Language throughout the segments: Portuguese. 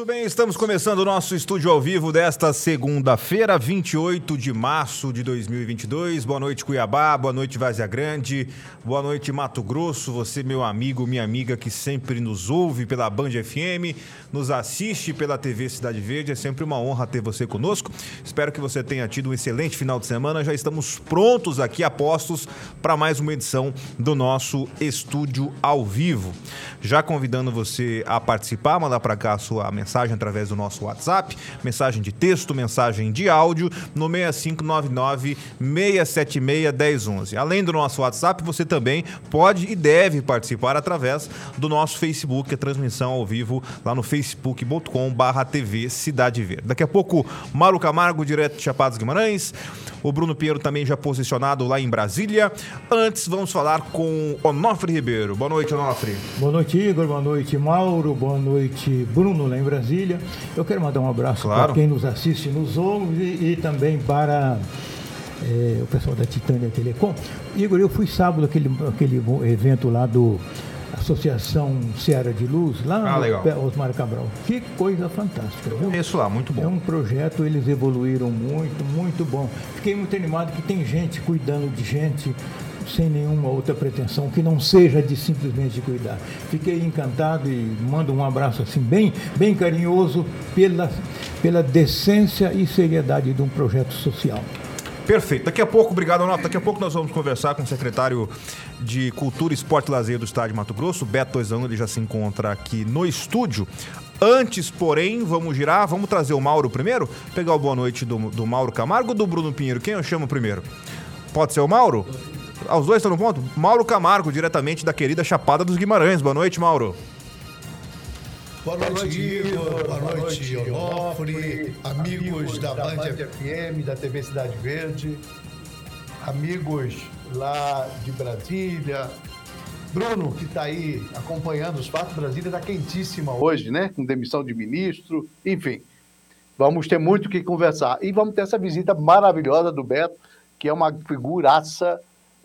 Muito bem, estamos começando o nosso estúdio ao vivo desta segunda-feira, 28 de março de 2022. Boa noite, Cuiabá, boa noite, Vazia Grande, boa noite, Mato Grosso. Você, meu amigo, minha amiga que sempre nos ouve pela Band FM, nos assiste pela TV Cidade Verde. É sempre uma honra ter você conosco. Espero que você tenha tido um excelente final de semana. Já estamos prontos aqui, apostos, para mais uma edição do nosso estúdio ao vivo. Já convidando você a participar, mandar para cá a sua mensagem mensagem através do nosso WhatsApp, mensagem de texto, mensagem de áudio no 6599 676 1011. Além do nosso WhatsApp, você também pode e deve participar através do nosso Facebook, a transmissão ao vivo lá no facebook.com/barra TV Cidade Verde. Daqui a pouco, Mauro Camargo, direto de Chapados Guimarães. O Bruno Pinheiro também já posicionado lá em Brasília. Antes, vamos falar com Onofre Ribeiro. Boa noite, Onofre. Boa noite, Igor. Boa noite, Mauro. Boa noite, Bruno, em Brasília. Eu quero mandar um abraço claro. para quem nos assiste, nos ouve e, também para é, o pessoal da Titânia Telecom. Igor, eu fui sábado aquele, aquele evento lá do Associação Seara de Luz, lá ah, no Osmar Cabral. Que coisa fantástica, viu? Isso lá, muito bom. É um projeto, eles evoluíram muito, muito bom. Fiquei muito animado que tem gente cuidando de gente sem nenhuma outra pretensão que não seja de simplesmente cuidar. Fiquei encantado e mando um abraço assim bem, bem carinhoso pela, pela decência e seriedade de um projeto social. Perfeito. Daqui a pouco, obrigado, Nota. Daqui a pouco nós vamos conversar com o secretário de Cultura, Esporte e Lazer do Estado de Mato Grosso, Beto Toizão. Ele já se encontra aqui no estúdio. Antes, porém, vamos girar, vamos trazer o Mauro primeiro, pegar o boa noite do, do Mauro Camargo ou do Bruno Pinheiro. Quem eu chamo primeiro? Pode ser o Mauro? Ah, os dois estão no ponto? Mauro Camargo, diretamente da querida Chapada dos Guimarães. Boa noite, Mauro. Boa noite, Igor. Boa noite, Onofre, amigos da Band FM, da TV Cidade Verde, amigos lá de Brasília. Bruno, que está aí acompanhando os fatos, Brasília está quentíssima hoje, né? Com demissão de ministro, enfim. Vamos ter muito o que conversar. E vamos ter essa visita maravilhosa do Beto, que é uma figuraça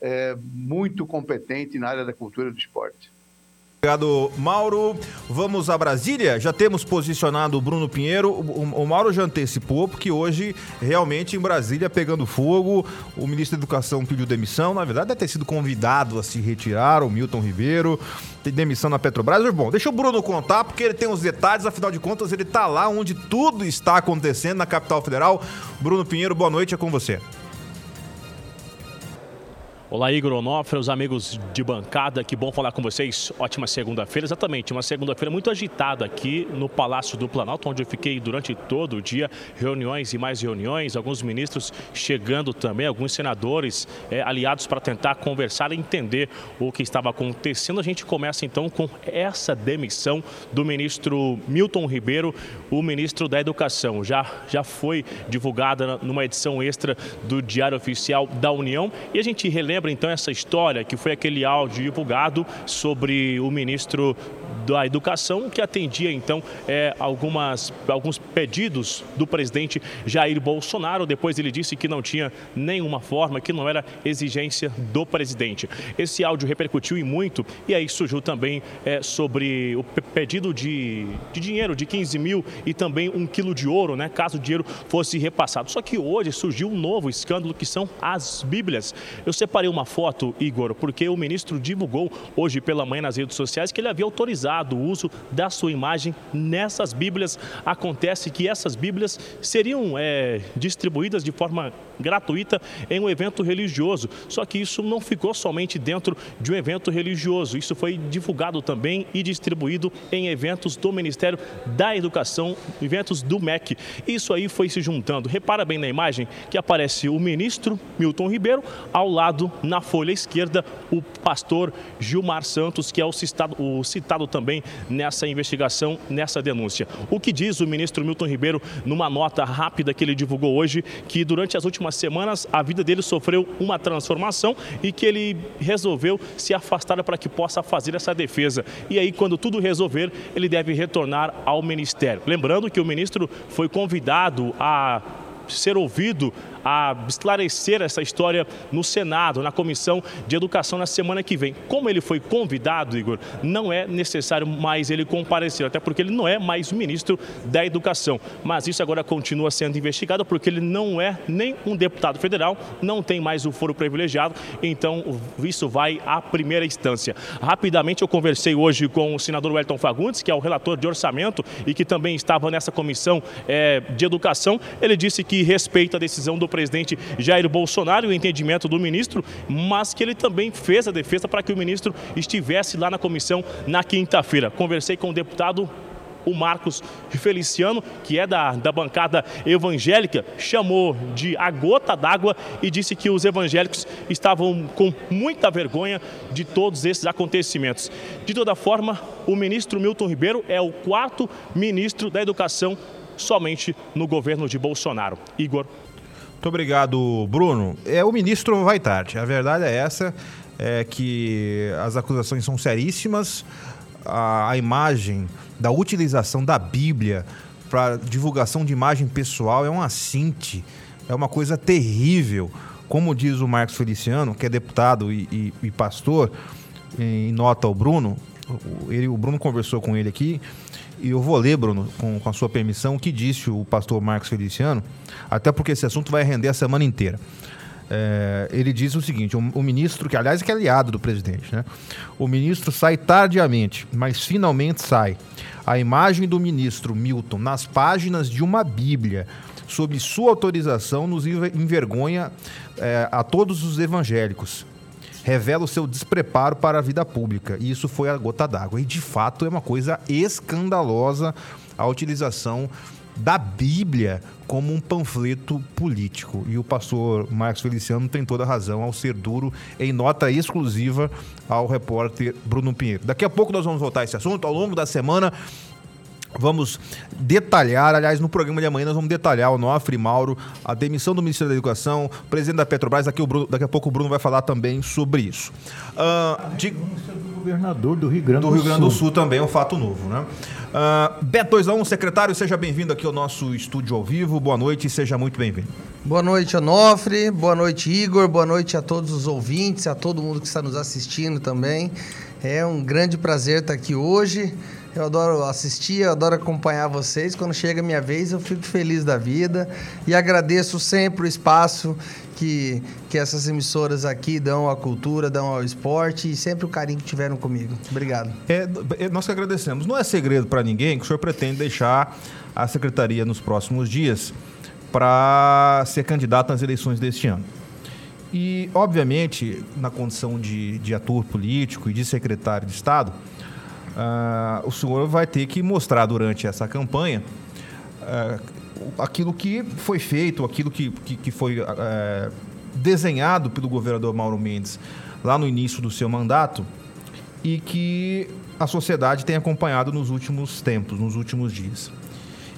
é, muito competente na área da cultura e do esporte. Obrigado, Mauro. Vamos a Brasília. Já temos posicionado o Bruno Pinheiro. O, Mauro já antecipou, porque hoje, realmente, em Brasília, pegando fogo, o ministro da Educação pediu demissão. Na verdade, deve ter sido convidado a se retirar, o Milton Ribeiro. Tem demissão na Petrobras. Bom, deixa o Bruno contar, porque ele tem os detalhes. Afinal de contas, ele está lá onde tudo está acontecendo, na capital federal. Bruno Pinheiro, boa noite, é com você. Olá, Igor Onofre, os amigos de bancada, que bom falar com vocês. Ótima segunda-feira, exatamente, uma segunda-feira muito agitada aqui no Palácio do Planalto, onde eu fiquei durante todo o dia, reuniões e mais reuniões, alguns ministros chegando também, alguns senadores é, aliados para tentar conversar e entender o que estava acontecendo. A gente começa então com essa demissão do ministro Milton Ribeiro, o ministro da Educação. Já, já foi divulgada numa edição extra do Diário Oficial da União e a gente relembra lembra então essa história que foi aquele áudio divulgado sobre o ministro da Educação, que atendia então é, algumas, alguns pedidos do presidente Jair Bolsonaro. Depois ele disse que não tinha nenhuma forma, que não era exigência do presidente. Esse áudio repercutiu e muito, e aí surgiu também é, sobre o pedido de, de dinheiro de 15 mil e também um quilo de ouro, né, caso o dinheiro fosse repassado. Só que hoje surgiu um novo escândalo que são as Bíblias. Eu separei uma foto, Igor, porque o ministro divulgou hoje pela manhã nas redes sociais que ele havia autorizado o uso da sua imagem nessas Bíblias. Acontece que essas Bíblias seriam é, distribuídas de forma gratuita em um evento religioso. Só que isso não ficou somente dentro de um evento religioso. Isso foi divulgado também e distribuído em eventos do Ministério da Educação, eventos do MEC. Isso aí foi se juntando. Repara bem na imagem que aparece o ministro Milton Ribeiro, ao lado, na folha esquerda, o pastor Gilmar Santos, que é o citado, o citado também nessa investigação, nessa denúncia. O que diz o ministro Milton Ribeiro numa nota rápida que ele divulgou hoje, que durante as últimas últimas semanas a vida dele sofreu uma transformação e que ele resolveu se afastar para que possa fazer essa defesa. E aí, quando tudo resolver, ele deve retornar ao ministério. Lembrando que o ministro foi convidado a ser ouvido a esclarecer essa história no Senado, na Comissão de Educação na semana que vem. Como ele foi convidado, Igor, não é necessário mais ele comparecer, até porque ele não é mais ministro da Educação. Mas isso agora continua sendo investigado porque ele não é nem um deputado federal, não tem mais o foro privilegiado, então isso vai à primeira instância. Rapidamente eu conversei hoje com o senador Wellington Fagundes, que é o relator de orçamento e que também estava nessa comissão é, de educação. Ele disse que respeita a decisão do presidente Jair Bolsonaro o entendimento do ministro, mas que ele também fez a defesa para que o ministro estivesse lá na comissão na quinta-feira. Conversei com o deputado o Marcos Feliciano, que é da, da bancada evangélica, chamou de a gota d'água e disse que os evangélicos estavam com muita vergonha de todos esses acontecimentos. De toda forma, o ministro Milton Ribeiro é o quarto ministro da Educação somente no governo de Bolsonaro. Igor. Muito obrigado, Bruno. É, o ministro vai tarde. A verdade é essa, é que as acusações são seríssimas. A, a imagem da utilização da Bíblia para divulgação de imagem pessoal é um assinte, é uma coisa terrível. Como diz o Marcos Feliciano, que é deputado e, e, e pastor, em nota ao Bruno, ele, o Bruno conversou com ele aqui, e eu vou ler, Bruno, com, com a sua permissão, o que disse o pastor Marcos Feliciano, até porque esse assunto vai render a semana inteira. É, ele diz o seguinte: o, o, ministro, que aliás é, aliado do presidente, né? O ministro sai tardiamente, mas finalmente sai. A imagem do ministro Milton nas páginas de uma Bíblia, sob sua autorização, nos envergonha é, a todos os evangélicos. Revela o seu despreparo para a vida pública. E isso foi a gota d'água. E de fato é uma coisa escandalosa a utilização da Bíblia como um panfleto político. E o pastor Marcos Feliciano tem toda a razão ao ser duro em nota exclusiva ao repórter Bruno Pinheiro. Daqui a pouco nós vamos voltar a esse assunto. Ao longo da semana, Vamos detalhar, aliás, no programa de amanhã nós vamos detalhar o Nofre Mauro, a demissão do Ministério da Educação, o presidente da Petrobras, daqui, Bruno, daqui a pouco o Bruno vai falar também sobre isso. Uh, de... do governador do Rio Grande do, do Rio Grande do Sul. também é um fato novo, né? Uh, Beto 21, secretário, seja bem-vindo aqui ao nosso estúdio ao vivo. Boa noite e seja muito bem-vindo. Boa noite, Onofre. Boa noite, Igor. Boa noite a todos os ouvintes, a todo mundo que está nos assistindo também. É um grande prazer estar aqui hoje. Eu adoro assistir, eu adoro acompanhar vocês. Quando chega a minha vez, eu fico feliz da vida e agradeço sempre o espaço que, que essas emissoras aqui dão à cultura, dão ao esporte e sempre o carinho que tiveram comigo. Obrigado. É, é nós que agradecemos. Não é segredo para ninguém que o senhor pretende deixar a secretaria nos próximos dias para ser candidato nas eleições deste ano. E, obviamente, na condição de, de ator político e de secretário de Estado, uh, o senhor vai ter que mostrar durante essa campanha uh, aquilo que foi feito, aquilo que, que, que foi uh, desenhado pelo governador Mauro Mendes lá no início do seu mandato e que a sociedade tem acompanhado nos últimos tempos, nos últimos dias.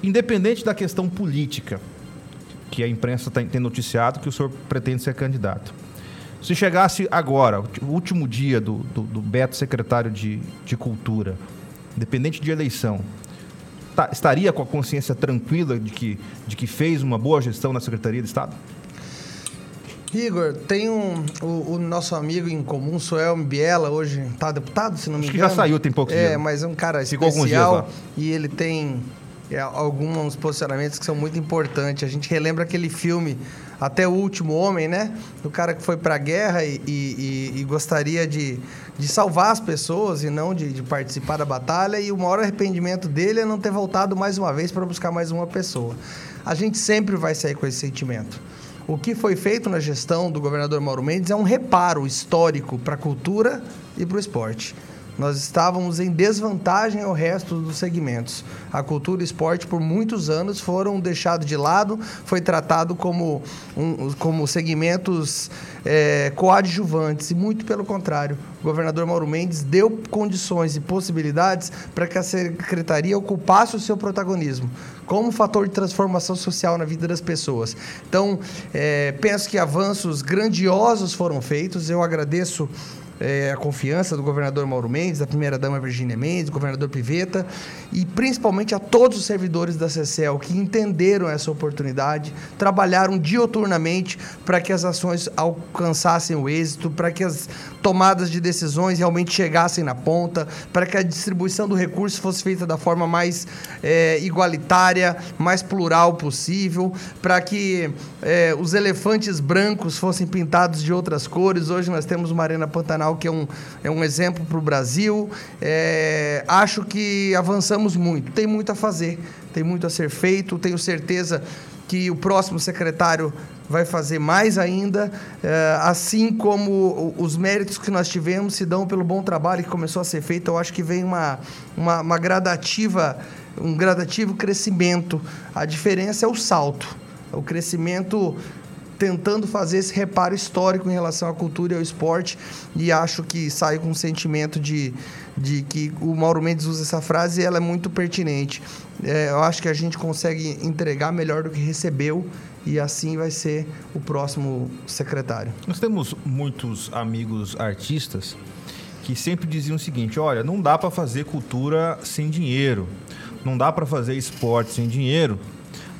Independente da questão política, que a imprensa tem noticiado que o senhor pretende ser candidato. Se chegasse agora, o último dia do, do, do Beto secretário de, de Cultura, independente de eleição, tá, estaria com a consciência tranquila de que, de que fez uma boa gestão na Secretaria de Estado? Igor, tem um, o, o, nosso amigo em comum, Soel Biela, hoje está deputado, se não me Acho engano. Acho que já saiu, tem poucos é, dias. É, mas é um cara Ficou especial e ele tem é, alguns posicionamentos que são muito importantes. A gente relembra aquele filme Até o Último Homem, né? Do cara que foi para a guerra e, e, e, gostaria de, de salvar as pessoas e não de, de, participar da batalha. E o maior arrependimento dele é não ter voltado mais uma vez para buscar mais uma pessoa. A gente sempre vai sair com esse sentimento. O que foi feito na gestão do governador Mauro Mendes é um reparo histórico para a cultura e para o esporte nós estávamos em desvantagem ao resto dos segmentos. A cultura e o esporte, por muitos anos, foram deixados de lado, foi tratado como, um, como segmentos é, coadjuvantes, e muito pelo contrário. O governador Mauro Mendes deu condições e possibilidades para que a secretaria ocupasse o seu protagonismo como fator de transformação social na vida das pessoas. Então, é, penso que avanços grandiosos foram feitos. Eu agradeço é, a confiança do governador Mauro Mendes, da primeira-dama Virgínia Mendes, do governador Piveta e principalmente a todos os servidores da CECEL que entenderam essa oportunidade, trabalharam dioturnamente para que as ações alcançassem o êxito, para que as tomadas de decisões realmente chegassem na ponta, para que a distribuição do recurso fosse feita da forma mais é, igualitária, mais plural possível, para que é, os elefantes brancos fossem pintados de outras cores. Hoje nós temos uma Arena Pantanal que é um, é um exemplo para o Brasil. É, acho que avançamos muito, tem muito a fazer, tem muito a ser feito, tenho certeza que o próximo secretário vai fazer mais ainda, é, assim como os méritos que nós tivemos se dão pelo bom trabalho que começou a ser feito. Eu acho que vem uma, uma, uma gradativa, um gradativo crescimento. A diferença é o salto. O crescimento tentando fazer esse reparo histórico em relação à cultura e ao esporte e acho que sai com um sentimento de, de que o Mauro Mendes usa essa frase e ela é muito pertinente. É, eu acho que a gente consegue entregar melhor do que recebeu e assim vai ser o próximo secretário. Nós temos muitos amigos artistas que sempre diziam o seguinte: olha, não dá para fazer cultura sem dinheiro, não dá para fazer esporte sem dinheiro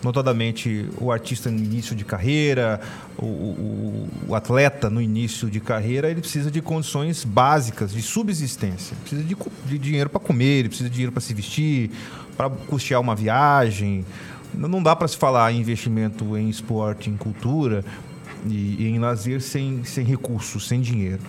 notadamente o artista no início de carreira, o, o, o, atleta no início de carreira, ele precisa de condições básicas de subsistência. Precisa de, de dinheiro para comer, ele precisa de dinheiro para se vestir, para custear uma viagem. Não dá para se falar em investimento em esporte, em cultura e, e em lazer sem, sem recursos, sem dinheiro.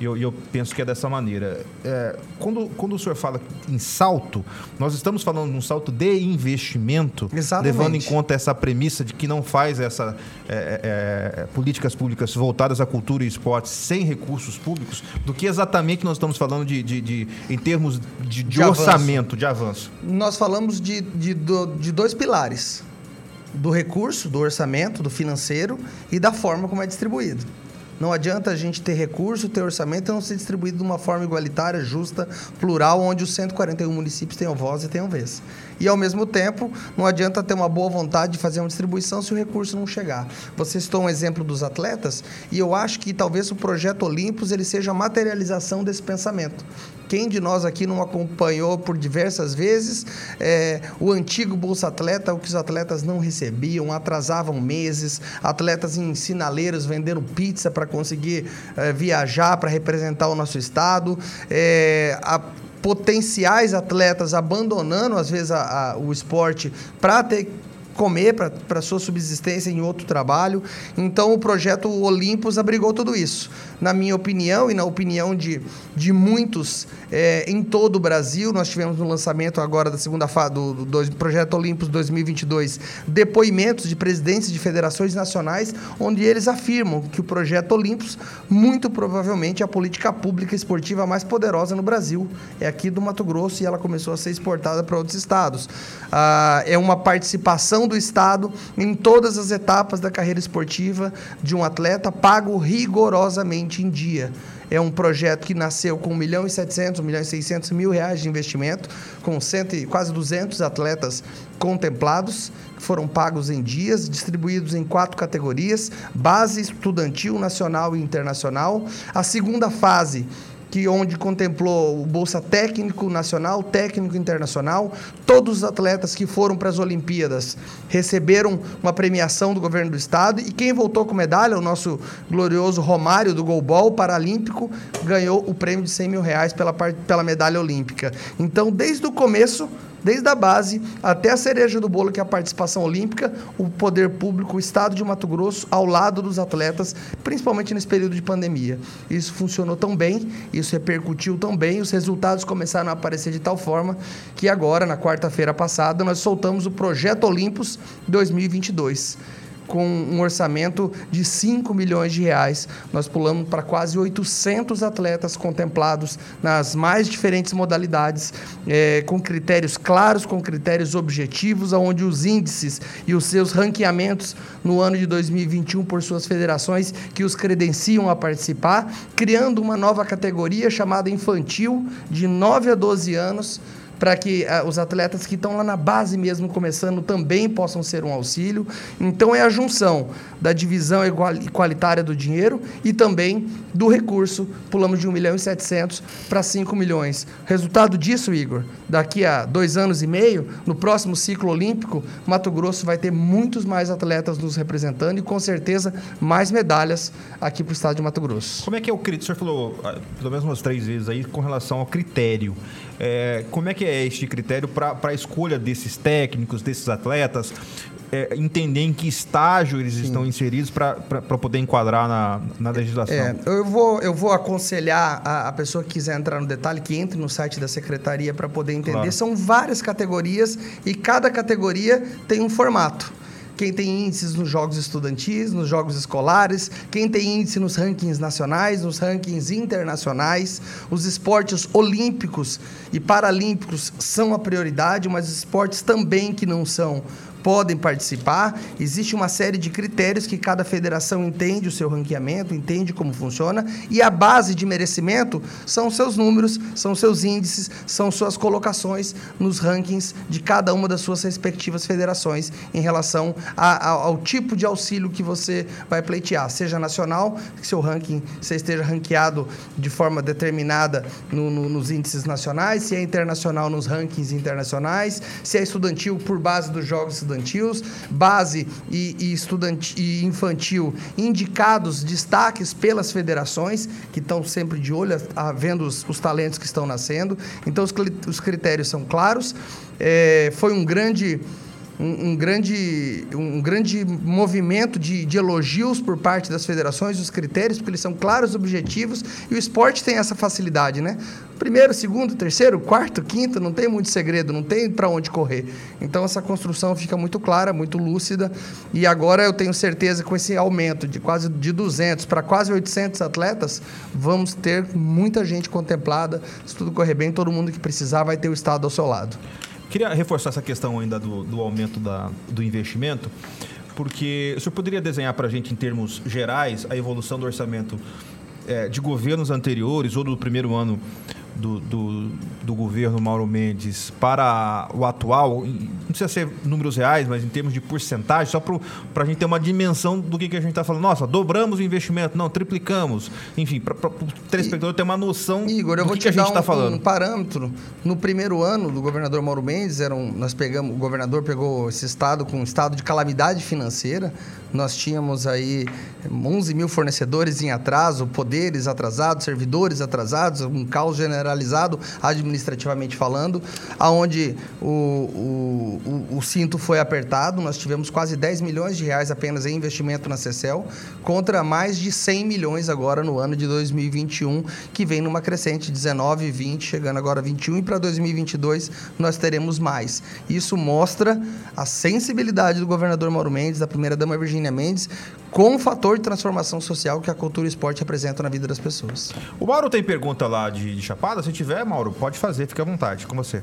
E eu, eu, penso que é dessa maneira. É, quando, quando o senhor fala em salto, nós estamos falando de um salto de investimento, Exatamente. levando em conta essa premissa de que não faz essa é, é, é, políticas públicas voltadas à cultura e esporte sem recursos públicos, do que exatamente nós estamos falando de, de, de em termos de, de, de orçamento, avanço. de avanço. Nós falamos de, de, de dois pilares. Do recurso, do orçamento, do financeiro e da forma como é distribuído. Não adianta a gente ter recurso, ter orçamento e não ser distribuído de uma forma igualitária, justa, plural, onde os 141 municípios tenham voz e tenham vez. E, ao mesmo tempo, não adianta ter uma boa vontade de fazer uma distribuição se o recurso não chegar. Você citou um exemplo dos atletas e eu acho que talvez o projeto Olimpos ele seja a materialização desse pensamento. Quem de nós aqui não acompanhou por diversas vezes é, o antigo Bolsa Atleta, o que os atletas não recebiam, atrasavam meses, atletas em sinaleiros vendendo pizza para conseguir é, viajar, para representar o nosso estado, é, a potenciais atletas abandonando, às vezes, a, a, o esporte para ter comer para sua subsistência em outro trabalho. Então, o projeto Olimpos abrigou tudo isso. Na minha opinião e na opinião de, de muitos é, em todo o Brasil, nós tivemos no lançamento agora da segunda fase do, do, do projeto Olimpos 2022 depoimentos de presidentes de federações nacionais, onde eles afirmam que o projeto Olimpos, muito provavelmente, é a política pública esportiva mais poderosa no Brasil. É aqui do Mato Grosso e ela começou a ser exportada para outros estados. Ah, é uma participação do Estado em todas as etapas da carreira esportiva de um atleta, pago rigorosamente em dia. É um projeto que nasceu com 1 milhão e 700, 1 milhão e 600 mil reais de investimento, com cento, quase 200 atletas contemplados, que foram pagos em dias, distribuídos em quatro categorias: base estudantil, nacional e internacional. A segunda fase que onde contemplou o Bolsa Técnico Nacional, Técnico Internacional. Todos os atletas que foram para as Olimpíadas receberam uma premiação do governo do estado e quem voltou com medalha, o nosso glorioso Romário do Golbol Paralímpico, ganhou o prêmio de 100 mil reais pela, pela medalha olímpica. Então, desde o começo, desde a base até a cereja do bolo, que é a participação olímpica, o poder público, o Estado de Mato Grosso, ao lado dos atletas, principalmente nesse período de pandemia. Isso funcionou tão bem, isso repercutiu tão bem, os resultados começaram a aparecer de tal forma que agora, na quarta-feira passada, nós soltamos o Projeto Olimpos 2022 com um orçamento de 5 milhões de reais. Nós pulamos para quase 800 atletas contemplados nas mais diferentes modalidades, é, com critérios claros, com critérios objetivos, onde os índices e os seus ranqueamentos no ano de 2021 por suas federações que os credenciam a participar, criando uma nova categoria chamada infantil, de 9 a 12 anos, para que uh, os atletas que estão lá na base mesmo começando também possam ser um auxílio. Então é a junção da divisão igualitária do dinheiro e também do recurso. Pulamos de 1 milhão e 700 para 5 milhões. Resultado disso, Igor, daqui a dois anos e meio, no próximo ciclo olímpico, Mato Grosso vai ter muitos mais atletas nos representando e com certeza mais medalhas aqui para o estado de Mato Grosso. Como é que é o critério? O senhor falou ah, pelo menos umas três vezes aí com relação ao critério. É, como é que é este critério para a escolha desses técnicos, desses atletas? É, entender em que estágio eles Sim. estão inseridos para poder enquadrar na, na legislação. É, eu, vou, eu vou aconselhar a, a, pessoa que quiser entrar no detalhe que entre no site da secretaria para poder entender. Claro. São várias categorias e cada categoria tem um formato quem tem índices nos jogos estudantis, nos jogos escolares, quem tem índice nos rankings nacionais, nos rankings internacionais. Os esportes olímpicos e paralímpicos são a prioridade, mas esportes também que não são podem participar. Existe uma série de critérios que cada federação entende o seu ranqueamento, entende como funciona, e a base de merecimento são seus números, são seus índices, são suas colocações nos rankings de cada uma das suas respectivas federações em relação a, a, ao tipo de auxílio que você vai pleitear, seja nacional, que seu ranking você esteja ranqueado de forma determinada no, no, nos índices nacionais, se é internacional nos rankings internacionais, se é estudantil por base dos jogos estudantis estudantis, base e, e, e infantil indicados destaques pelas federações, que estão sempre de olho, a, a, vendo os, os, talentos que estão nascendo. Então, os, os critérios são claros. É, foi um grande um, um, grande, um grande movimento de, de, elogios por parte das federações, dos critérios, porque eles são claros, objetivos, e o esporte tem essa facilidade, né? Primeiro, segundo, terceiro, quarto, quinto, não tem muito segredo, não tem para onde correr. Então essa construção fica muito clara, muito lúcida, e agora eu tenho certeza que com esse aumento de quase de 200 para quase 800 atletas, vamos ter muita gente contemplada. Se tudo correr bem, todo mundo que precisar vai ter o estado ao seu lado. Queria reforçar essa questão ainda do, do aumento da, do investimento, porque o senhor poderia desenhar para a gente, em termos gerais, a evolução do orçamento é, de governos anteriores ou do primeiro ano do, do, do, governo Mauro Mendes para o atual, não precisa ser números reais, mas em termos de porcentagem, só para a gente ter uma dimensão do que, que a gente está falando. Nossa, dobramos o investimento, não, triplicamos. Enfim, para o telespectador ter uma noção Igor, eu vou que, te que a gente está um, falando. um parâmetro. No primeiro ano do governador Mauro Mendes, eram, nós pegamos, o governador pegou esse estado com um estado de calamidade financeira, nós tínhamos aí 11 mil fornecedores em atraso, poderes atrasados, servidores atrasados, um caos generalizado administrativamente falando, aonde o, o, o, cinto foi apertado, nós tivemos quase 10 milhões de reais apenas em investimento na CECEL, contra mais de 100 milhões agora no ano de 2021, que vem numa crescente 19, 20, chegando agora a 21 e para 2022 nós teremos mais. Isso mostra a sensibilidade do governador Mauro Mendes, da primeira dama Virginia Mendes, com o fator de transformação social que a cultura e o esporte representam na vida das pessoas. O Mauro tem pergunta lá de, de Chapada? Se tiver, Mauro, pode fazer, fique à vontade, com você.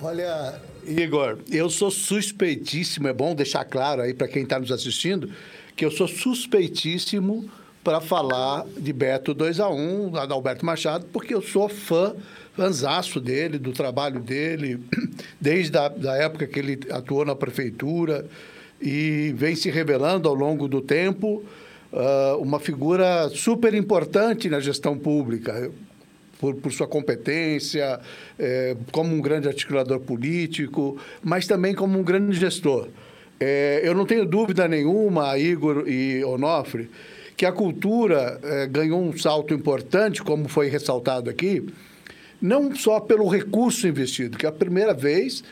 Olha, Igor, eu sou suspeitíssimo, é bom deixar claro aí para quem está nos assistindo, que eu sou suspeitíssimo para falar de Beto 2 a 1 da Alberto Machado, porque eu sou fã, fãzaço dele, do trabalho dele, desde a da época que ele atuou na prefeitura, e vem se revelando ao longo do tempo uh, uma figura super importante na gestão pública. Por, por, sua competência, eh, como um grande articulador político, mas também como um grande gestor. Eh, eu não tenho dúvida nenhuma, Igor e Onofre, que a cultura eh, ganhou um salto importante, como foi ressaltado aqui, não só pelo recurso investido, que é a primeira vez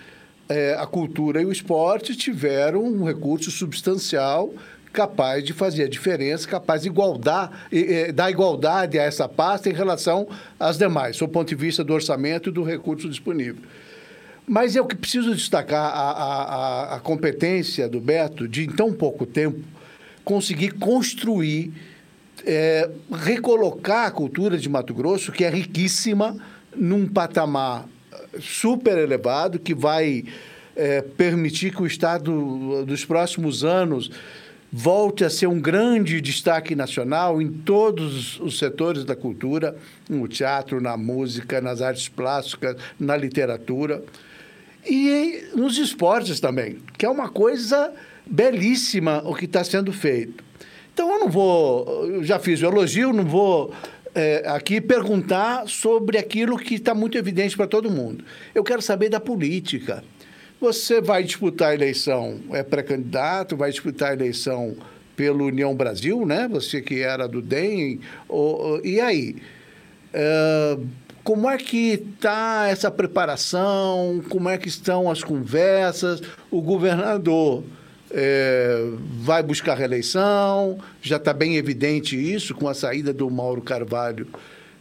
é, a cultura e o esporte tiveram um recurso substancial capaz de fazer a diferença, capaz de igualdar, eh, dar igualdade a essa pasta em relação às demais, do ponto de vista do orçamento e do recurso disponível. Mas é o que preciso destacar a, a, a competência do Beto de, em tão pouco tempo, conseguir construir, é, recolocar a cultura de Mato Grosso, que é riquíssima, num patamar super elevado que vai é, permitir que o Estado, dos próximos anos, volte a ser um grande destaque nacional em todos os setores da cultura, no teatro, na música, nas artes plásticas, na literatura e nos esportes também, que é uma coisa belíssima o que está sendo feito. Então eu não vou, eu já fiz o elogio, não vou é, aqui perguntar sobre aquilo que está muito evidente para todo mundo. Eu quero saber da política. Você vai disputar a eleição, é pré-candidato, vai disputar a eleição pelo União Brasil, né? Você que era do DEM, ou, e aí? É, como é que está essa preparação? Como é que estão as conversas? O governador é, vai buscar reeleição? Já está bem evidente isso com a saída do Mauro Carvalho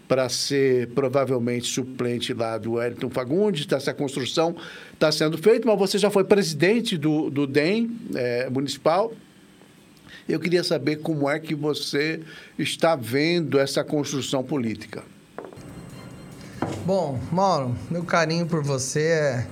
para ser provavelmente suplente lá do Wellington Fagundes, tá, essa construção está sendo feita, mas você já foi presidente do, do DEM é, municipal. Eu queria saber como é que você está vendo essa construção política. Bom, Mauro, meu carinho por você é,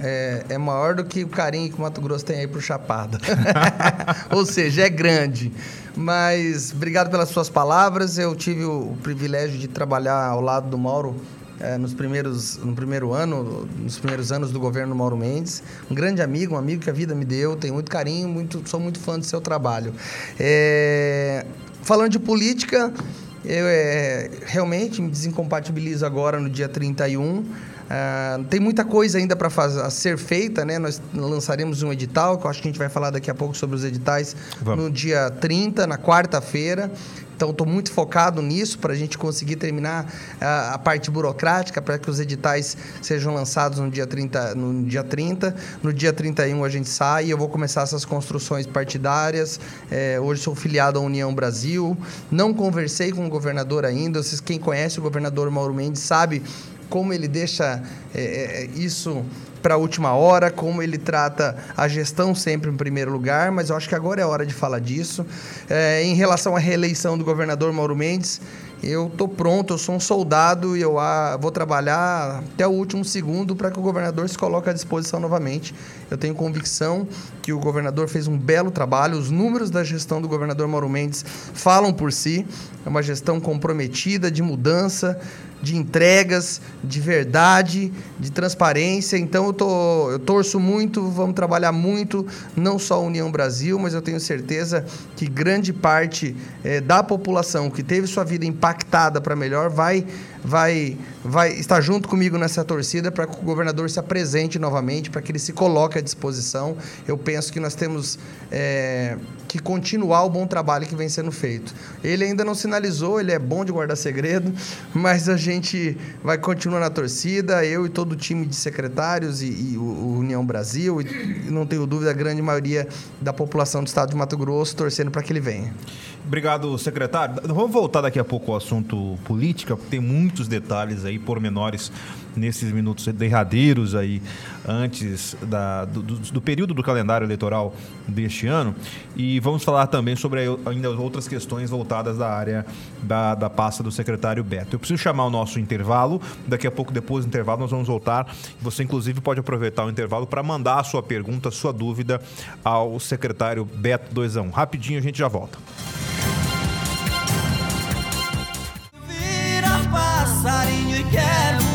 é, é, maior do que o carinho que o Mato Grosso tem aí pro Chapada. Ou seja, é grande. Mas obrigado pelas suas palavras. Eu tive o, privilégio de trabalhar ao lado do Mauro é, nos primeiros, no primeiro ano, nos primeiros anos do governo Mauro Mendes. Um grande amigo, um amigo que a vida me deu. Tenho muito carinho, muito, sou muito fã do seu trabalho. É, falando de política, eu é, realmente me desincompatibilizo agora no dia 31 Uh, tem muita coisa ainda para ser feita, né? Nós lançaremos um edital, que eu acho que a gente vai falar daqui a pouco sobre os editais, Vamos. no dia 30, na quarta-feira. Então, estou muito focado nisso para a gente conseguir terminar uh, a parte burocrática para que os editais sejam lançados no dia, 30, no dia 30. No dia 31 a gente sai e eu vou começar essas construções partidárias. É, hoje sou filiado à União Brasil. Não conversei com o governador ainda. Vocês, quem conhece o governador Mauro Mendes sabe como ele deixa é, é, isso para a última hora, como ele trata a gestão sempre em primeiro lugar, mas eu acho que agora é hora de falar disso. É, em relação à reeleição do governador Mauro Mendes, eu estou pronto, eu sou um soldado e eu ah, vou trabalhar até o último segundo para que o governador se coloque à disposição novamente. Eu tenho convicção que o governador fez um belo trabalho, os números da gestão do governador Mauro Mendes falam por si, é uma gestão comprometida, de mudança, de entregas, de verdade, de transparência. Então eu, tô, eu torço muito, vamos trabalhar muito, não só a União Brasil, mas eu tenho certeza que grande parte é, da população que teve sua vida impactada para melhor vai vai, vai estar junto comigo nessa torcida para que o governador se apresente novamente, para que ele se coloque à disposição. Eu penso que nós temos é, que continuar o bom trabalho que vem sendo feito. Ele ainda não sinalizou, ele é bom de guardar segredo, mas a gente vai continuar na torcida, eu e todo o time de secretários e, e o União Brasil, e não tenho dúvida, a grande maioria da população do estado de Mato Grosso torcendo para que ele venha. Obrigado, secretário. Vamos voltar daqui a pouco ao assunto política, porque tem muitos detalhes aí, pormenores, nesses minutos derradeiros aí, antes da, do, do, período do calendário eleitoral deste ano. E vamos falar também sobre ainda outras questões voltadas da área da, da pasta do secretário Beto. Eu preciso chamar o nosso intervalo. Daqui a pouco, depois do intervalo, nós vamos voltar. Você, inclusive, pode aproveitar o intervalo para mandar a sua pergunta, a sua dúvida ao secretário Beto 21. Rapidinho, a gente já volta. passarinho e quer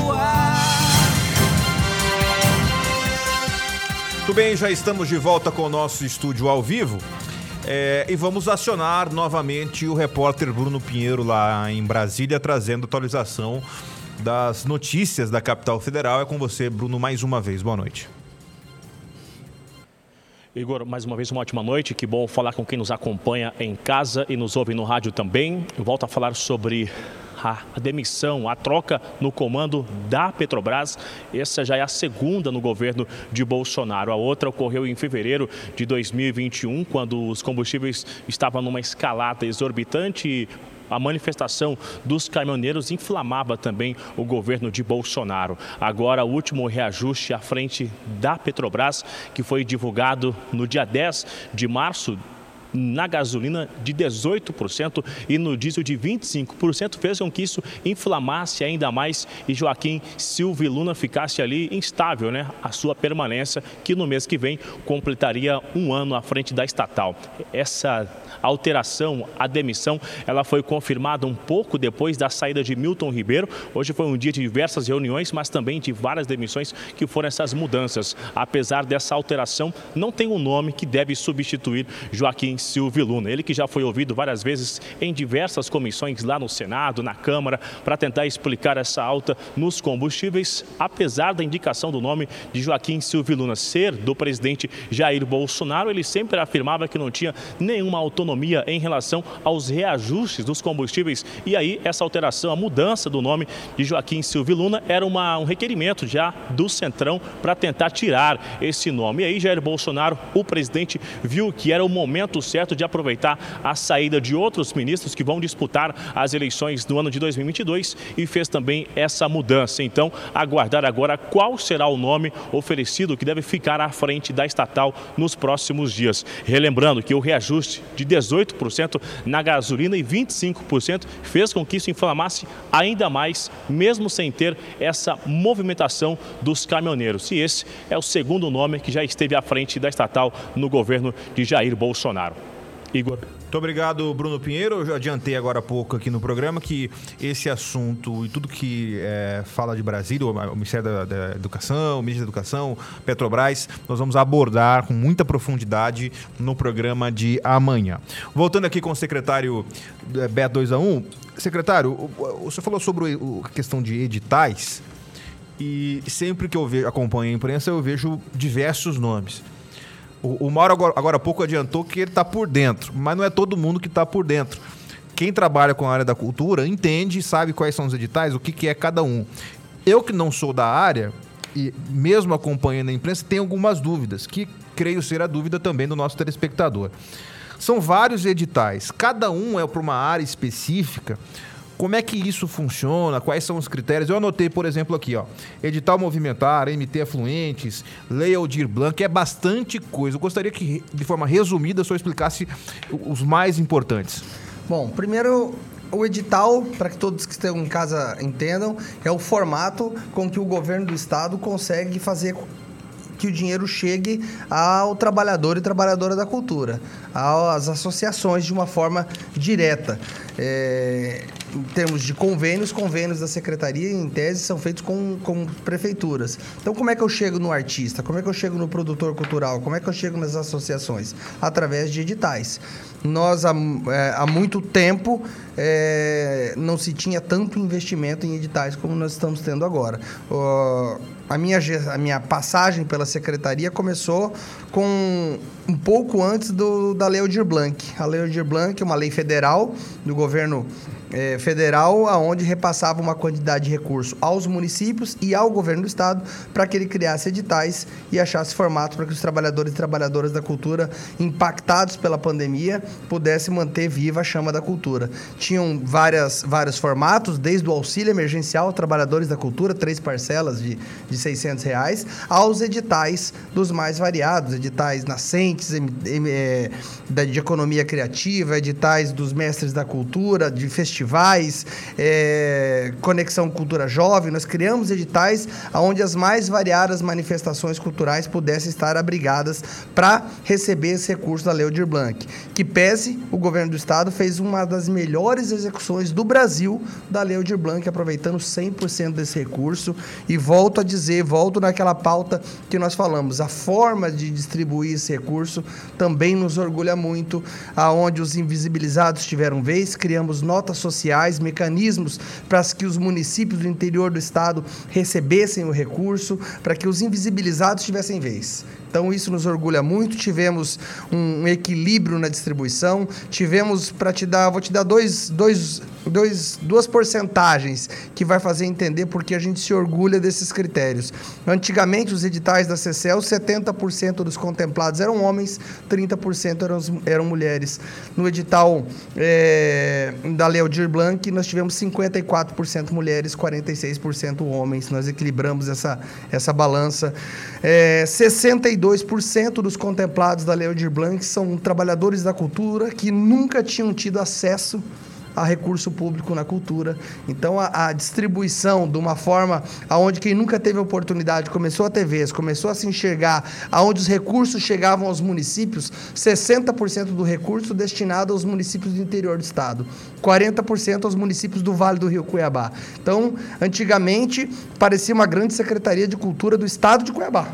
Tudo bem, já estamos de volta com o nosso estúdio ao vivo. É, e vamos acionar novamente o repórter Bruno Pinheiro lá em Brasília, trazendo atualização das notícias da capital federal. É com você, Bruno, mais uma vez. Boa noite. Igor, mais uma vez uma ótima noite. Que bom falar com quem nos acompanha em casa e nos ouve no rádio também. Eu volto a falar sobre a demissão, a troca no comando da Petrobras. Essa já é a segunda no governo de Bolsonaro. A outra ocorreu em fevereiro de 2021, quando os combustíveis estavam numa escalada exorbitante e a manifestação dos caminhoneiros inflamava também o governo de Bolsonaro. Agora, o último reajuste à frente da Petrobras, que foi divulgado no dia 10 de março na gasolina de 18% e no diesel de 25%, fez com que isso inflamasse ainda mais e Joaquim Silva Luna ficasse ali instável, né? A sua permanência, que no mês que vem completaria um ano à frente da estatal. Essa alteração, a demissão, ela foi confirmada um pouco depois da saída de Milton Ribeiro. Hoje foi um dia de diversas reuniões, mas também de várias demissões que foram essas mudanças. Apesar dessa alteração, não tem um nome que deve substituir Joaquim Silvio Luna. Ele que já foi ouvido várias vezes em diversas comissões lá no Senado, na Câmara, para tentar explicar essa alta nos combustíveis, apesar da indicação do nome de Joaquim Silvio Luna ser do presidente Jair Bolsonaro, ele sempre afirmava que não tinha nenhuma autonomia em relação aos reajustes dos combustíveis. E aí, essa alteração, a mudança do nome de Joaquim Silvio Luna era uma, um requerimento já do Centrão para tentar tirar esse nome. E aí, Jair Bolsonaro, o presidente, viu que era o momento certo de aproveitar a saída de outros ministros que vão disputar as eleições no ano de 2022 e fez também essa mudança. Então, aguardar agora qual será o nome oferecido que deve ficar à frente da estatal nos próximos dias. Relembrando que o reajuste de 18% na gasolina e 25% fez com que isso inflamasse ainda mais, mesmo sem ter essa movimentação dos caminhoneiros. E esse é o segundo nome que já esteve à frente da estatal no governo de Jair Bolsonaro. Igor. Muito obrigado, Bruno Pinheiro. Eu já adiantei agora há pouco aqui no programa que esse assunto e tudo que é, fala de Brasília, o Ministério da, da, Educação, o Ministério da Educação, Petrobras, nós vamos abordar com muita profundidade no programa de amanhã. Voltando aqui com o secretário é, Beto 2 a 1, secretário, o senhor falou sobre a questão de editais e sempre que eu vejo, acompanho a imprensa eu vejo diversos nomes. O, o Mauro agora, agora há pouco adiantou que ele está por dentro, mas não é todo mundo que está por dentro. Quem trabalha com a área da cultura entende e sabe quais são os editais, o que, que é cada um. Eu que não sou da área, e mesmo acompanhando a imprensa, tenho algumas dúvidas, que creio ser a dúvida também do nosso telespectador. São vários editais, cada um é para uma área específica. Como é que isso funciona? Quais são os critérios? Eu anotei, por exemplo, aqui, ó. Edital movimentar, MT afluentes, Lei Aldir Blanc, é bastante coisa. Eu gostaria que, de forma resumida, senhor explicasse os mais importantes. Bom, primeiro o edital, para que todos que estão em casa entendam, é o formato com que o governo do estado consegue fazer que o dinheiro chegue ao trabalhador e trabalhadora da cultura, às associações de uma forma direta. É, em termos de convênios, convênios da secretaria, em tese, são feitos com, com prefeituras. Então, como é que eu chego no artista? Como é que eu chego no produtor cultural? Como é que eu chego nas associações? Através de editais. Nós, há, é, há muito tempo, é, não se tinha tanto investimento em editais como nós estamos tendo agora. O, a minha, a minha passagem pela secretaria começou com um pouco antes do, da Lei Aldir Blanc. A Lei Aldir Blanc é uma lei federal do governo governo é, federal, aonde repassava uma quantidade de recurso aos municípios e ao governo do estado para que ele criasse editais e achasse formato para que os trabalhadores e trabalhadoras da cultura impactados pela pandemia pudessem manter viva a chama da cultura. Tinham várias, vários formatos, desde o auxílio emergencial trabalhadores da cultura, três parcelas de, de 600 reais, aos editais dos mais variados, editais nascentes, é, de economia criativa, editais dos mestres da cultura, de festivais festivais, é, Conexão Cultura Jovem, nós criamos editais onde as mais variadas manifestações culturais pudessem estar abrigadas para receber esse recurso da Lei Aldir Blanc. Que pese, o governo do estado fez uma das melhores execuções do Brasil da Lei Aldir Blanc, aproveitando 100% desse recurso. E volto a dizer, volto naquela pauta que nós falamos, a forma de distribuir esse recurso também nos orgulha muito, aonde os invisibilizados tiveram vez, criamos notas sociais sociais, mecanismos para que os municípios do interior do estado recebessem o recurso, para que os invisibilizados tivessem vez. Então isso nos orgulha muito. Tivemos um equilíbrio na distribuição. Tivemos, para te dar, vou te dar dois, dois, dois, duas porcentagens que vai fazer entender porque a gente se orgulha desses critérios. Antigamente, os editais da CCL, 70% dos contemplados eram homens, 30% eram, eram mulheres. No edital é, da Lei Aldir Blanc, nós tivemos 54% mulheres, 46% homens. Nós equilibramos essa, essa balança. É, 62 92% dos contemplados da Lei Aldir Blanc são trabalhadores da cultura que nunca tinham tido acesso a recurso público na cultura. Então, a, a, distribuição de uma forma aonde quem nunca teve oportunidade começou a ter vez, começou a se enxergar, aonde os recursos chegavam aos municípios, 60% do recurso destinado aos municípios do interior do estado, 40% aos municípios do Vale do Rio Cuiabá. Então, antigamente, parecia uma grande secretaria de cultura do estado de Cuiabá.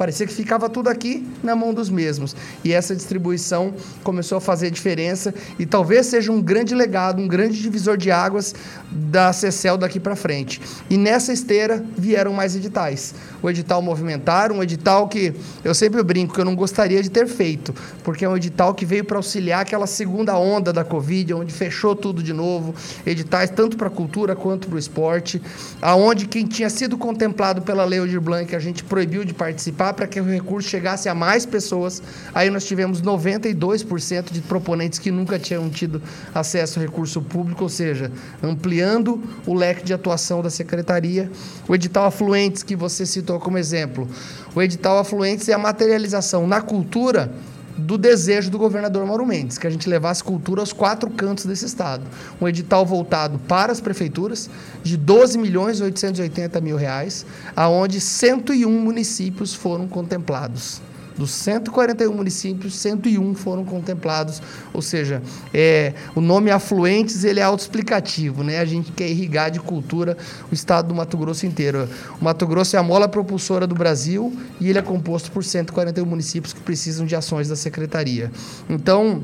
Parecia que ficava tudo aqui na mão dos mesmos. E essa distribuição começou a fazer diferença e talvez seja um grande legado, um grande divisor de águas da CECEL daqui para frente. E nessa esteira vieram mais editais. O edital Movimentar, um edital que eu sempre brinco que eu não gostaria de ter feito, porque é um edital que veio para auxiliar aquela segunda onda da Covid, onde fechou tudo de novo. Editais tanto para a cultura quanto para o esporte, aonde quem tinha sido contemplado pela Lei Aldir Blanc, a gente proibiu de participar para que o recurso chegasse a mais pessoas. Aí nós tivemos 92% de proponentes que nunca tinham tido acesso ao recurso público, ou seja, ampliando o leque de atuação da secretaria. O edital Afluentes, que você citou como exemplo. O edital Afluentes é a materialização na cultura do desejo do governador Mauro Mendes, que a gente levasse cultura aos quatro cantos desse estado. Um edital voltado para as prefeituras de 12 milhões e 880 mil reais, aonde 101 municípios foram contemplados. Dos 141 municípios, 101 foram contemplados, ou seja, é, o nome Afluentes ele é autoexplicativo, né? A gente quer irrigar de cultura o estado do Mato Grosso inteiro. O Mato Grosso é a mola propulsora do Brasil e ele é composto por 141 municípios que precisam de ações da secretaria. Então,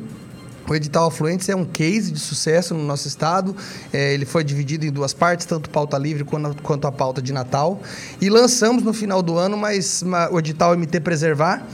o edital Afluentes é um case de sucesso no nosso estado. É, ele foi dividido em duas partes, tanto pauta livre quanto, quanto a pauta de Natal. E lançamos no final do ano mas o edital MT Preservar,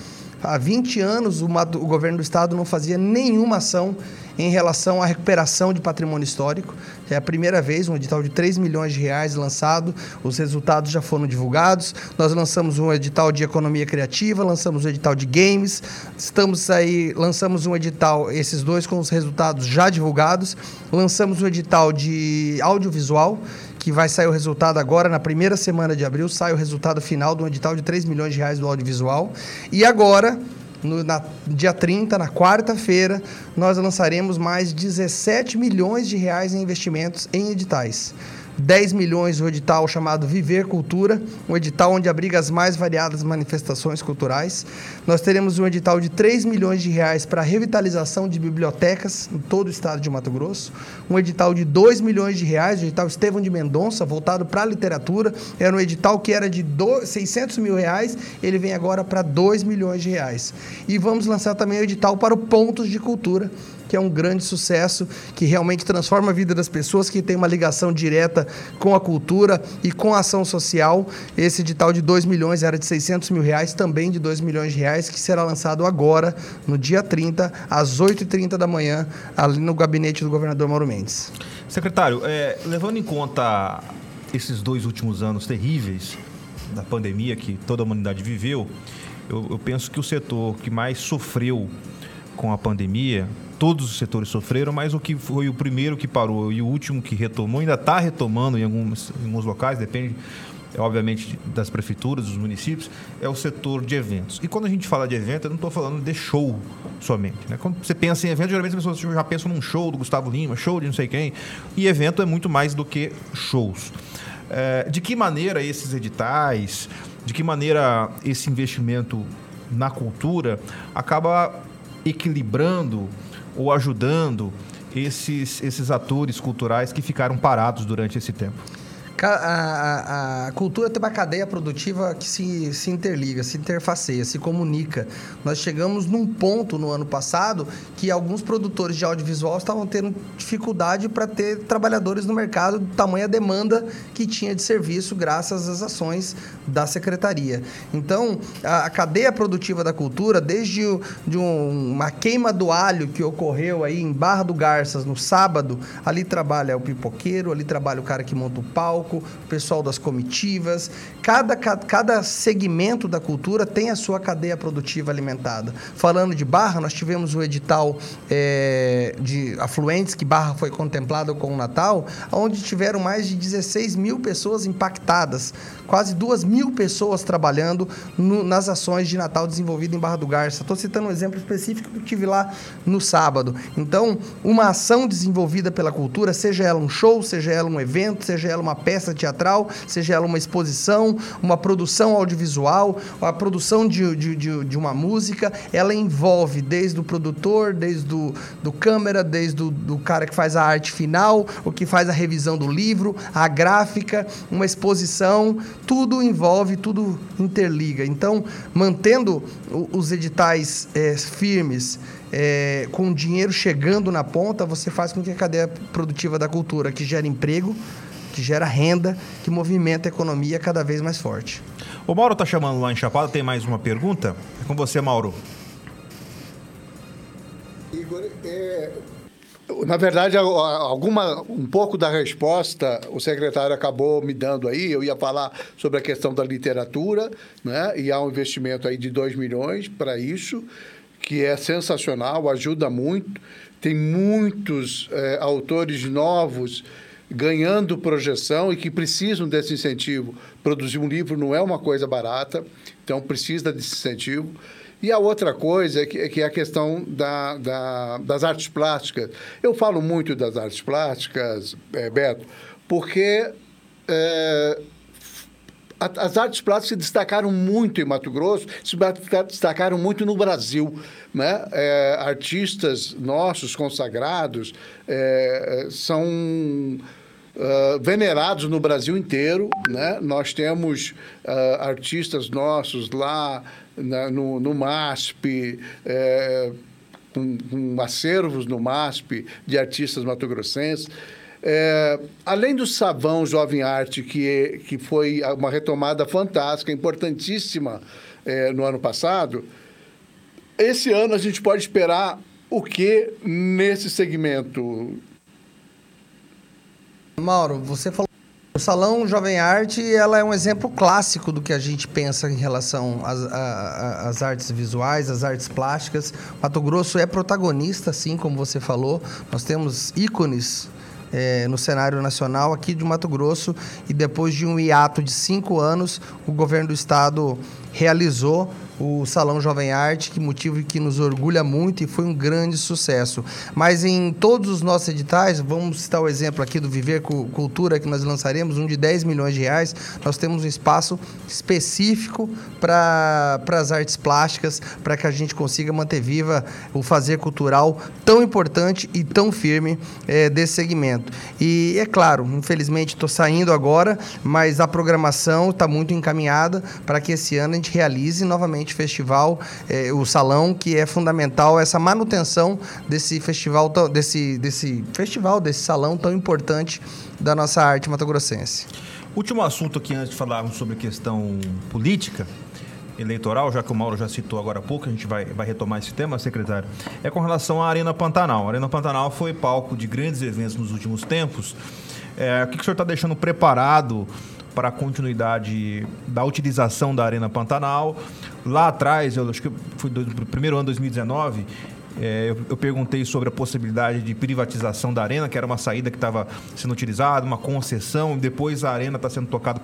Há 20 anos o, governo do estado não fazia nenhuma ação em relação à recuperação de patrimônio histórico. É a primeira vez um edital de 3 milhões de reais lançado, os resultados já foram divulgados. Nós lançamos um edital de economia criativa, lançamos um edital de games, estamos aí, lançamos um edital, esses dois com os resultados já divulgados, lançamos um edital de audiovisual que vai sair o resultado agora, na primeira semana de abril, sai o resultado final do edital de 3 milhões de reais do audiovisual. E agora, no na, dia 30, na quarta-feira, nós lançaremos mais 17 milhões de reais em investimentos em editais. 10 milhões o edital chamado Viver Cultura, um edital onde abriga as mais variadas manifestações culturais. Nós teremos um edital de 3 milhões de reais para revitalização de bibliotecas em todo o estado de Mato Grosso. Um edital de 2 milhões de reais, o edital Estevão de Mendonça, voltado para a literatura. Era um edital que era de 600 mil reais, ele vem agora para 2 milhões de reais. E vamos lançar também o edital para o Pontos de Cultura, que é um grande sucesso, que realmente transforma a vida das pessoas, que tem uma ligação direta com a cultura e com a ação social. Esse edital de 2 milhões era de 600 mil reais, também de 2 milhões de reais, que será lançado agora, no dia 30, às 8h30 da manhã, ali no gabinete do governador Mauro Mendes. Secretário, é, levando em conta esses dois últimos anos terríveis da pandemia que toda a humanidade viveu, eu, eu penso que o setor que mais sofreu com a pandemia todos os setores sofreram, mas o que foi o primeiro que parou e o último que retomou, ainda está retomando em alguns, em alguns locais, depende obviamente das prefeituras, dos municípios, é o setor de eventos. E quando a gente fala de evento, eu não estou falando de show somente. Né? Quando você pensa em evento, geralmente as pessoas já pensam num show do Gustavo Lima, show de não sei quem. E evento é muito mais do que shows. É, de que maneira esses editais, de que maneira esse investimento na cultura acaba equilibrando ou ajudando esses, esses atores culturais que ficaram parados durante esse tempo? A, a, a, cultura tem uma cadeia produtiva que se, se interliga, se interfaceia, se comunica. Nós chegamos num ponto no ano passado que alguns produtores de audiovisual estavam tendo dificuldade para ter trabalhadores no mercado, tamanha demanda que tinha de serviço graças às ações da secretaria. Então, a, a cadeia produtiva da cultura, desde o, de um, uma queima do alho que ocorreu aí em Barra do Garças no sábado, ali trabalha o pipoqueiro, ali trabalha o cara que monta o palco, o pessoal das comitivas. Cada, cada segmento da cultura tem a sua cadeia produtiva alimentada. Falando de Barra, nós tivemos o edital é, de afluentes, que Barra foi contemplado com o Natal, onde tiveram mais de 16 mil pessoas impactadas, quase 2 mil pessoas trabalhando no, nas ações de Natal desenvolvidas em Barra do Garça. Estou citando um exemplo específico que tive lá no sábado. Então, uma ação desenvolvida pela cultura, seja ela um show, seja ela um evento, seja ela uma peça teatral, seja ela uma exposição, uma produção audiovisual, a produção de, de, de, de uma música, ela envolve desde o produtor, desde o do câmera, desde o do cara que faz a arte final, o que faz a revisão do livro, a gráfica, uma exposição, tudo envolve, tudo interliga. Então, mantendo os editais é, firmes, é, com dinheiro chegando na ponta, você faz com que a cadeia produtiva da cultura, que gera emprego, que gera renda, que movimenta a economia cada vez mais forte. O Mauro está chamando lá em Chapada, tem mais uma pergunta? É com você, Mauro. Igor, é, na verdade, alguma, um pouco da resposta o secretário acabou me dando aí. Eu ia falar sobre a questão da literatura, né? e há um investimento aí de 2 milhões para isso que é sensacional, ajuda muito. Tem muitos é, autores novos ganhando projeção e que precisam desse incentivo. Produzir um livro não é uma coisa barata, então precisa desse incentivo. E a outra coisa é que, é, que é a questão da, da, das artes plásticas. Eu falo muito das artes plásticas, é, Beto, porque é, as artes plásticas se destacaram muito em Mato Grosso, se destacaram muito no Brasil. Né? É, artistas nossos, consagrados, é, são uh, venerados no Brasil inteiro. Né? Nós temos uh, artistas nossos lá na, no, no MASP, é, com, com acervos no MASP de artistas matogrossenses. É, além do Savão Jovem Arte, que, que foi uma retomada fantástica, importantíssima é, no ano passado, esse ano a gente pode esperar o que nesse segmento? Mauro, você falou. O Salão Jovem Arte ela é um exemplo clássico do que a gente pensa em relação às, às artes visuais, às artes plásticas. Mato Grosso é protagonista, assim como você falou. Nós temos ícones é, no cenário nacional aqui de Mato Grosso e depois de um hiato de cinco anos, o governo do estado realizou o Salão Jovem Arte, que motivo que nos orgulha muito e foi um grande sucesso. Mas em todos os nossos editais, vamos citar o exemplo aqui do Viver Cultura, que nós lançaremos, um de 10 milhões de reais, nós temos um espaço específico para as artes plásticas, para que a gente consiga manter viva o fazer cultural tão importante e tão firme é, desse segmento. E é claro, infelizmente estou saindo agora, mas a programação está muito encaminhada para que esse ano a gente realize novamente festival, é, o salão, que é fundamental essa manutenção desse festival, desse, desse festival, desse salão tão importante da nossa arte matogrossense. Último assunto aqui antes de falarmos sobre questão política eleitoral, já que o Mauro já citou agora há pouco, a gente vai, vai retomar esse tema, secretário, é com relação à Arena Pantanal. A Arena Pantanal foi palco de grandes eventos nos últimos tempos. É, o que, que o senhor está deixando preparado para a continuidade da utilização da Arena Pantanal. Lá atrás, eu acho que foi no primeiro ano de 2019, é, eu, eu, perguntei sobre a possibilidade de privatização da arena, que era uma saída que estava sendo utilizada, uma concessão. Depois a arena está sendo tocada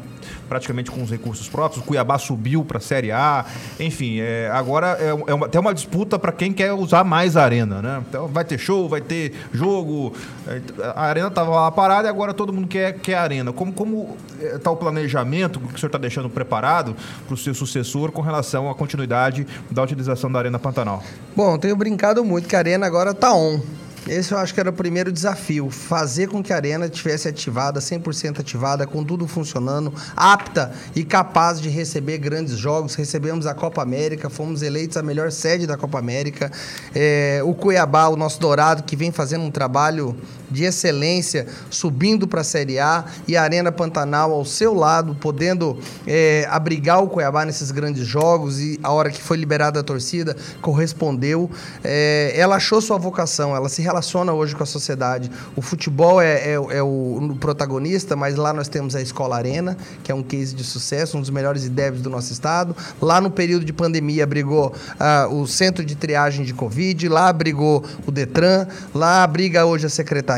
praticamente com os recursos próprios. O Cuiabá subiu para a Série A. Enfim, é, agora é, é uma, até uma disputa para quem quer usar mais a arena. Né? Então vai ter show, vai ter jogo. É, a arena estava lá parada e agora todo mundo quer, quer a arena. Como está é, o planejamento que o senhor está deixando preparado para o seu sucessor com relação à continuidade da utilização da Arena Pantanal? Bom, tenho brincado muito que a Arena agora tá on. Esse eu acho que era o primeiro desafio, fazer com que a arena estivesse ativada, 100% ativada, com tudo funcionando, apta e capaz de receber grandes jogos. Recebemos a Copa América, fomos eleitos a melhor sede da Copa América. É, o Cuiabá, o nosso Dourado, que vem fazendo um trabalho de excelência, subindo para a Série A e a Arena Pantanal ao seu lado, podendo é, abrigar o Cuiabá nesses grandes jogos e a hora que foi liberada a torcida correspondeu. É, ela achou sua vocação, ela se relaciona hoje com a sociedade. O futebol é, é, é o, o, protagonista, mas lá nós temos a Escola Arena, que é um case de sucesso, um dos melhores IDEBs do nosso estado. Lá no período de pandemia abrigou uh, o centro de triagem de Covid, lá abrigou o Detran, lá abriga hoje a secretaria,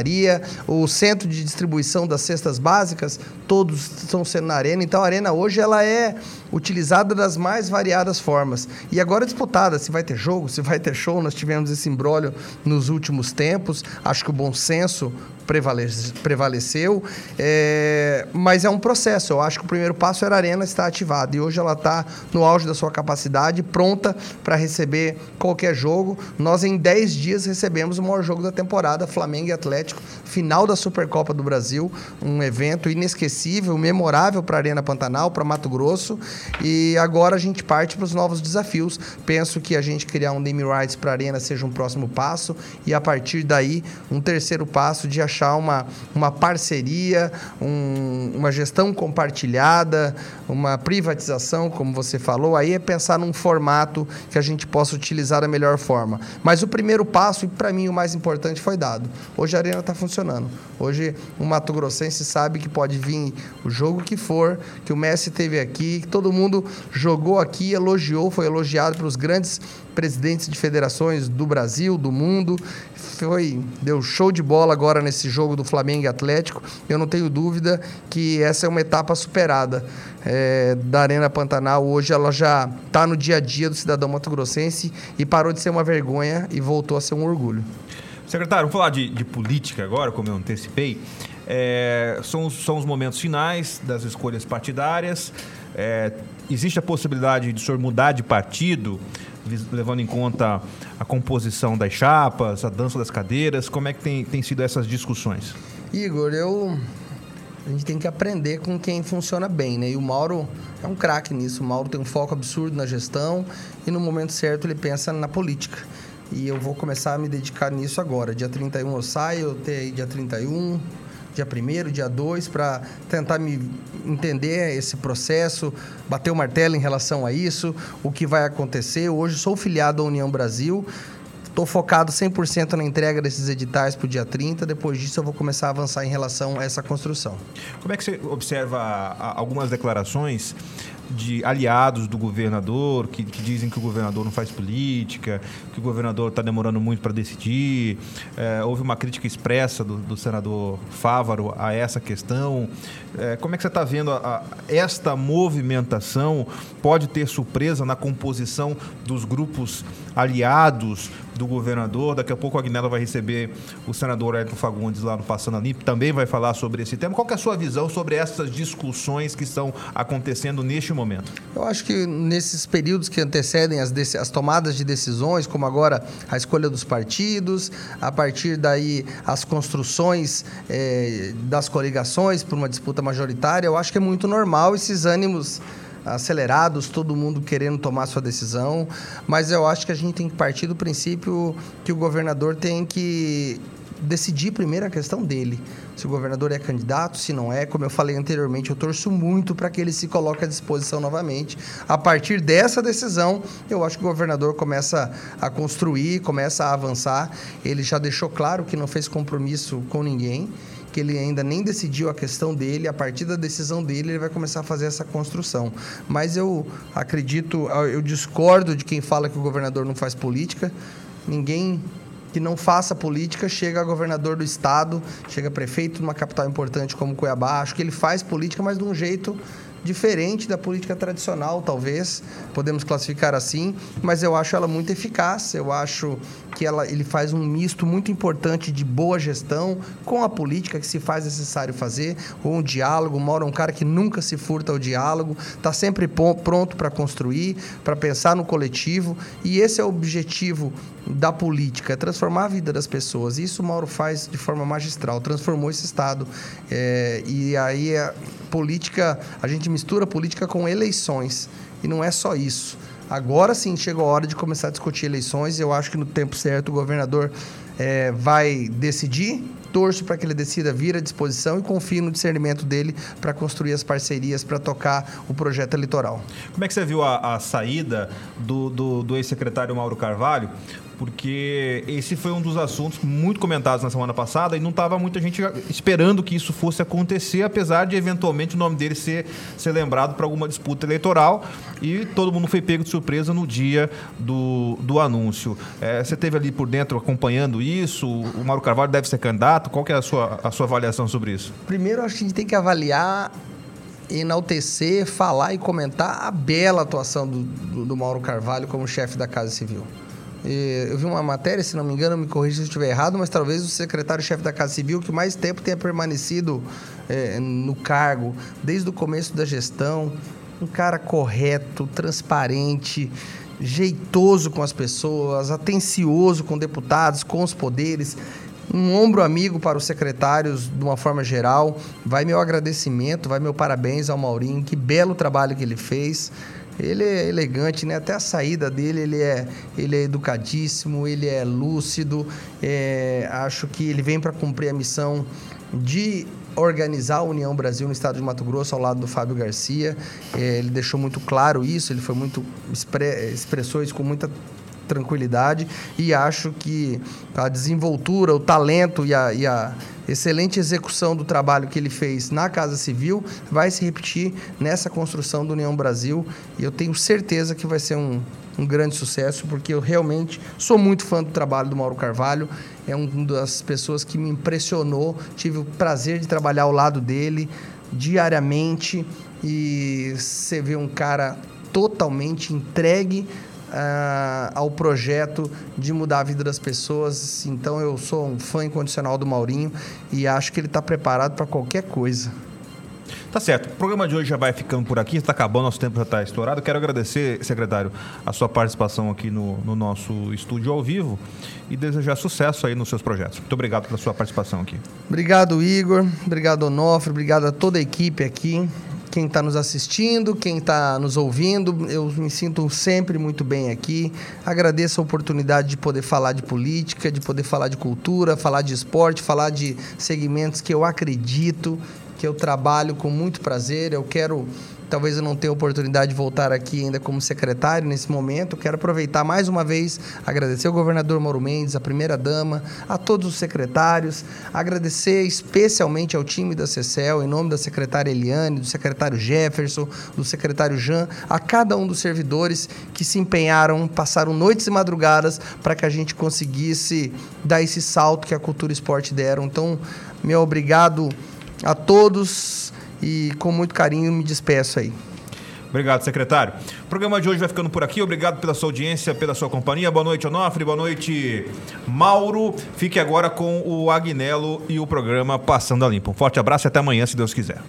o centro de distribuição das cestas básicas, todos estão sendo na Arena. Então a Arena hoje ela é utilizada das mais variadas formas. E agora disputada, se vai ter jogo, se vai ter show, nós tivemos esse embrólio nos últimos tempos. Acho que o bom senso prevaleceu, é, mas é um processo. Eu acho que o primeiro passo era a Arena estar ativada e hoje ela está no auge da sua capacidade, pronta para receber qualquer jogo. Nós, em 10 dias, recebemos o maior jogo da temporada, Flamengo e Atlético, final da Supercopa do Brasil, um evento inesquecível, memorável para a Arena Pantanal, para Mato Grosso. E agora a gente parte para os novos desafios. Penso que a gente criar um name rights para a Arena seja um próximo passo e a partir daí um terceiro passo de achar uma, uma parceria, um, uma gestão compartilhada, uma privatização, como você falou, aí é pensar num formato que a gente possa utilizar da melhor forma. Mas o primeiro passo, e para mim o mais importante, foi dado. Hoje a Arena está funcionando. Hoje o Mato Grossense sabe que pode vir o jogo que for, que o Messi teve aqui, que todo mundo jogou aqui, elogiou, foi elogiado pelos grandes presidentes de federações do Brasil, do mundo. Foi, deu show de bola agora nesse jogo do Flamengo e Atlético. Eu não tenho dúvida que essa é uma etapa superada é, da Arena Pantanal. Hoje ela já está no dia a dia do cidadão mato-grossense e parou de ser uma vergonha e voltou a ser um orgulho. Secretário, vamos falar de, de política agora, como eu antecipei. É, são, são os momentos finais das escolhas partidárias. É, existe a possibilidade de o senhor mudar de partido? levando em conta a composição das chapas, a dança das cadeiras? Como é que tem, tem sido essas discussões? Igor, eu a gente tem que aprender com quem funciona bem, né? E o Mauro é um craque nisso. O Mauro tem um foco absurdo na gestão e no momento certo ele pensa na política. E eu vou começar a me dedicar nisso agora. Dia 31 eu saio, eu tenho dia 31, dia 1 dia 2, para tentar me entender esse processo, bater o martelo em relação a isso, o que vai acontecer. Hoje sou filiado à União Brasil, Estou focado 100% na entrega desses editais para o dia 30. Depois disso, eu vou começar a avançar em relação a essa construção. Como é que você observa algumas declarações de aliados do governador que, que, dizem que o governador não faz política, que o governador está demorando muito para decidir. É, houve uma crítica expressa do, do, senador Fávaro a essa questão. É, como é que você está vendo a, a, esta movimentação? Pode ter surpresa na composição dos grupos aliados do governador. Daqui a pouco a Agnella vai receber o senador Edson Fagundes lá no Passando a também vai falar sobre esse tema. Qual é a sua visão sobre essas discussões que estão acontecendo neste momento? Eu acho que nesses períodos que antecedem as, as tomadas de decisões, como agora a escolha dos partidos, a partir daí as construções eh, das coligações por uma disputa majoritária, eu acho que é muito normal esses ânimos acelerados, todo mundo querendo tomar sua decisão, mas eu acho que a gente tem que partir do princípio que o governador tem que decidir primeiro a questão dele. Se o governador é candidato, se não é, como eu falei anteriormente, eu torço muito para que ele se coloque à disposição novamente. A partir dessa decisão, eu acho que o governador começa a construir, começa a avançar. Ele já deixou claro que não fez compromisso com ninguém que ele ainda nem decidiu a questão dele, a partir da decisão dele, ele vai começar a fazer essa construção. Mas eu acredito, eu discordo de quem fala que o governador não faz política. Ninguém que não faça política chega a governador do estado, chega prefeito de uma capital importante como Cuiabá. Acho que ele faz política, mas de um jeito diferente da política tradicional, talvez, podemos classificar assim, mas eu acho ela muito eficaz. Eu acho que ela, ele faz um misto muito importante de boa gestão com a política que se faz necessário fazer, ou um diálogo. Mora um cara que nunca se furta ao diálogo, está sempre pronto para construir, para pensar no coletivo, e esse é o objetivo da política, é transformar a vida das pessoas. Isso o Mauro faz de forma magistral, transformou esse Estado. É, e aí a política, a gente mistura política com eleições. E não é só isso. Agora sim chegou a hora de começar a discutir eleições. Eu acho que no tempo certo o governador é, vai decidir torço para que ele decida vir à disposição e confio no discernimento dele para construir as parcerias para tocar o projeto eleitoral. Como é que você viu a, a saída do, do, do ex-secretário Mauro Carvalho? Porque esse foi um dos assuntos muito comentados na semana passada e não estava muita gente esperando que isso fosse acontecer, apesar de eventualmente o nome dele ser, ser lembrado para alguma disputa eleitoral e todo mundo foi pego de surpresa no dia do, do anúncio. É, você teve ali por dentro acompanhando isso? O Mauro Carvalho deve ser candidato? Qual que é a sua, a sua avaliação sobre isso? Primeiro, acho que a gente tem que avaliar enaltecer, falar e comentar a bela atuação do, do, do Mauro Carvalho como chefe da Casa Civil. Eu vi uma matéria, se não me engano, me corrija se eu estiver errado, mas talvez o secretário-chefe da Casa Civil que mais tempo tenha permanecido é, no cargo, desde o começo da gestão. Um cara correto, transparente, jeitoso com as pessoas, atencioso com deputados, com os poderes. Um ombro amigo para os secretários de uma forma geral. Vai meu agradecimento, vai meu parabéns ao Maurinho. Que belo trabalho que ele fez. Ele é elegante, né? Até a saída dele, ele é, ele é educadíssimo, ele é lúcido. É, acho que ele vem para cumprir a missão de organizar a União Brasil no estado de Mato Grosso ao lado do Fábio Garcia. É, ele deixou muito claro isso, ele foi muito expressou isso com muita tranquilidade e acho que a desenvoltura, o talento e a, e a excelente execução do trabalho que ele fez na Casa Civil vai se repetir nessa construção do União Brasil. E eu tenho certeza que vai ser um, um grande sucesso, porque eu realmente sou muito fã do trabalho do Mauro Carvalho, é uma das pessoas que me impressionou, tive o prazer de trabalhar ao lado dele diariamente. E você vê um cara totalmente entregue uh, ao projeto de mudar a vida das pessoas. Então eu sou um fã incondicional do Maurinho e acho que ele está preparado para qualquer coisa. Tá certo. O programa de hoje já vai ficando por aqui, está acabando, nosso tempo já está estourado. Quero agradecer, secretário, a sua participação aqui no, no, nosso estúdio ao vivo e desejar sucesso aí nos seus projetos. Muito obrigado pela sua participação aqui. Obrigado, Igor. Obrigado, Onofre. Obrigado a toda a equipe aqui quem está nos assistindo, quem está nos ouvindo. Eu me sinto sempre muito bem aqui. Agradeço a oportunidade de poder falar de política, de poder falar de cultura, falar de esporte, falar de segmentos que eu acredito, que eu trabalho com muito prazer. Eu quero Talvez eu não tenha oportunidade de voltar aqui ainda como secretário nesse momento. Quero aproveitar mais uma vez, agradecer ao governador Mauro Mendes, a primeira-dama, a todos os secretários, agradecer especialmente ao time da CECEL, em nome da secretária Eliane, do secretário Jefferson, do secretário Jean, a cada um dos servidores que se empenharam, passaram noites e madrugadas para que a gente conseguisse dar esse salto que a cultura e esporte deram. Então, meu obrigado a todos e com muito carinho me despeço aí. Obrigado, secretário. O programa de hoje vai ficando por aqui. Obrigado pela sua audiência, pela sua companhia. Boa noite, Onofre. Boa noite, Mauro. Fique agora com o Agnello e o programa Passando a Limpo. Um forte abraço e até amanhã, se Deus quiser.